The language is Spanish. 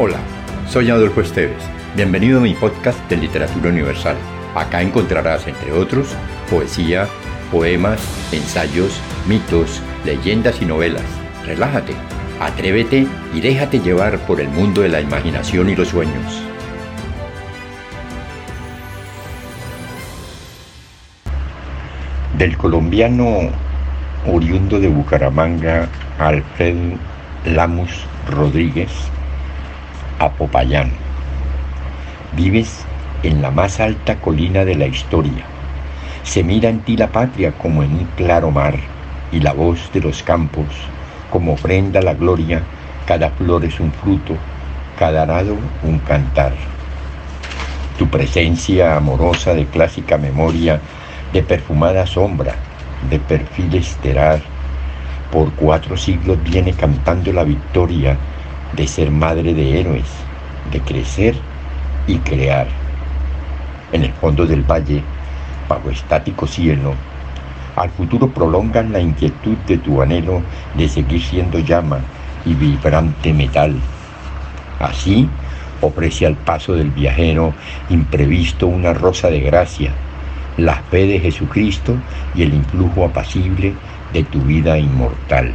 Hola, soy Adolfo Esteves. Bienvenido a mi podcast de Literatura Universal. Acá encontrarás, entre otros, poesía, poemas, ensayos, mitos, leyendas y novelas. Relájate, atrévete y déjate llevar por el mundo de la imaginación y los sueños. Del colombiano oriundo de Bucaramanga, Alfred Lamus Rodríguez, a Popayán. Vives en la más alta colina de la historia. Se mira en ti la patria como en un claro mar, y la voz de los campos, como ofrenda a la gloria, cada flor es un fruto, cada arado un cantar. Tu presencia amorosa de clásica memoria, de perfumada sombra, de perfil esterar, por cuatro siglos viene cantando la victoria de ser madre de héroes, de crecer y crear. En el fondo del valle, bajo estático cielo, al futuro prolongan la inquietud de tu anhelo de seguir siendo llama y vibrante metal. Así ofrece al paso del viajero imprevisto una rosa de gracia, la fe de Jesucristo y el influjo apacible de tu vida inmortal.